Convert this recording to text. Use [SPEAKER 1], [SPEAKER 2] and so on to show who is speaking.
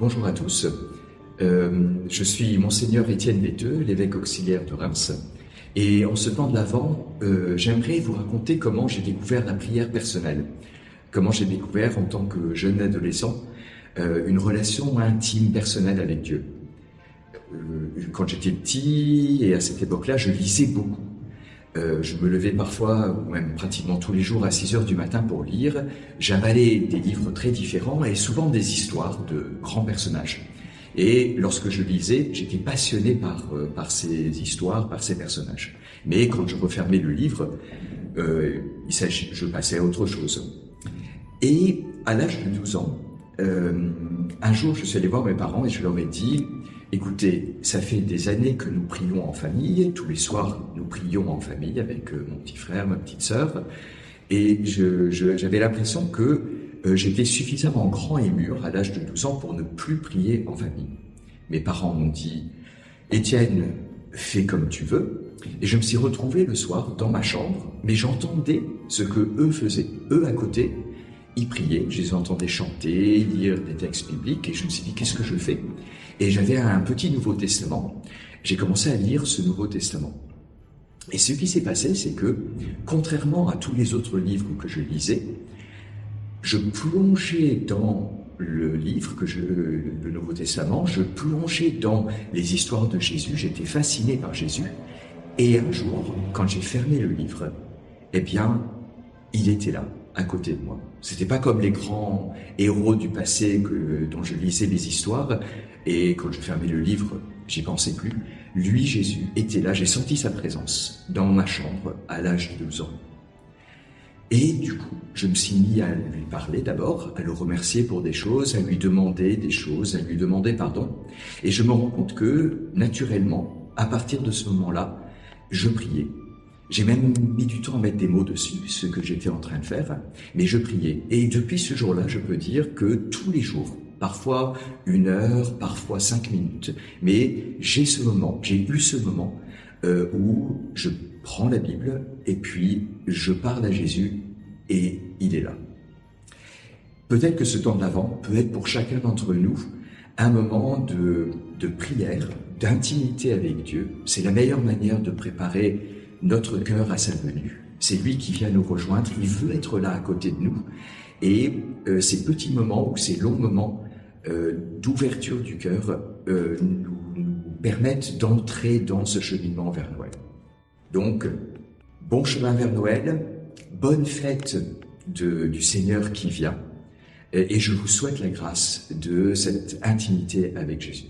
[SPEAKER 1] Bonjour à tous. Euh, je suis Monseigneur Étienne Béteux, l'évêque auxiliaire de Reims. Et en ce temps de l'Avent, euh, j'aimerais vous raconter comment j'ai découvert la prière personnelle. Comment j'ai découvert, en tant que jeune adolescent, euh, une relation intime, personnelle avec Dieu. quand j'étais petit, et à cette époque-là, je lisais beaucoup. Euh, je me levais parfois, ou même pratiquement tous les jours, à 6 heures du matin pour lire. J'avalais des livres très différents et souvent des histoires de grands personnages. Et lorsque je lisais, j'étais passionné par, euh, par ces histoires, par ces personnages. Mais quand je refermais le livre, euh, il je passais à autre chose. Et à l'âge de 12 ans, euh, un jour, je suis allé voir mes parents et je leur ai dit, Écoutez, ça fait des années que nous prions en famille. Tous les soirs, nous prions en famille avec euh, mon petit frère, ma petite sœur. Et j'avais l'impression que euh, j'étais suffisamment grand et mûr à l'âge de 12 ans pour ne plus prier en famille. Mes parents m'ont dit, Étienne, fais comme tu veux. Et je me suis retrouvé le soir dans ma chambre, mais j'entendais ce que eux faisaient. Eux à côté, ils priaient, je les entendais chanter, lire des textes bibliques, et je me suis dit, qu'est-ce que je fais? Et j'avais un petit Nouveau Testament. J'ai commencé à lire ce Nouveau Testament. Et ce qui s'est passé, c'est que, contrairement à tous les autres livres que je lisais, je plongeais dans le livre que je, le Nouveau Testament, je plongeais dans les histoires de Jésus, j'étais fasciné par Jésus. Et un jour, quand j'ai fermé le livre, eh bien, il était là à côté de moi. C'était pas comme les grands héros du passé que, dont je lisais les histoires et quand je fermais le livre, j'y pensais plus. Lui, Jésus, était là, j'ai senti sa présence dans ma chambre à l'âge de 12 ans. Et du coup, je me suis mis à lui parler d'abord, à le remercier pour des choses, à lui demander des choses, à lui demander pardon. Et je me rends compte que, naturellement, à partir de ce moment-là, je priais. J'ai même mis du temps à mettre des mots dessus, ce que j'étais en train de faire, mais je priais. Et depuis ce jour-là, je peux dire que tous les jours, parfois une heure, parfois cinq minutes, mais j'ai ce moment, j'ai eu ce moment euh, où je prends la Bible et puis je parle à Jésus et il est là. Peut-être que ce temps de l'Avent peut être pour chacun d'entre nous un moment de, de prière, d'intimité avec Dieu. C'est la meilleure manière de préparer notre cœur à sa venue. C'est lui qui vient nous rejoindre, il veut être là à côté de nous. Et euh, ces petits moments ou ces longs moments euh, d'ouverture du cœur euh, nous, permettent d'entrer dans ce cheminement vers Noël. Donc, bon chemin vers Noël, bonne fête du Seigneur qui vient, et je vous souhaite la grâce de cette intimité avec Jésus.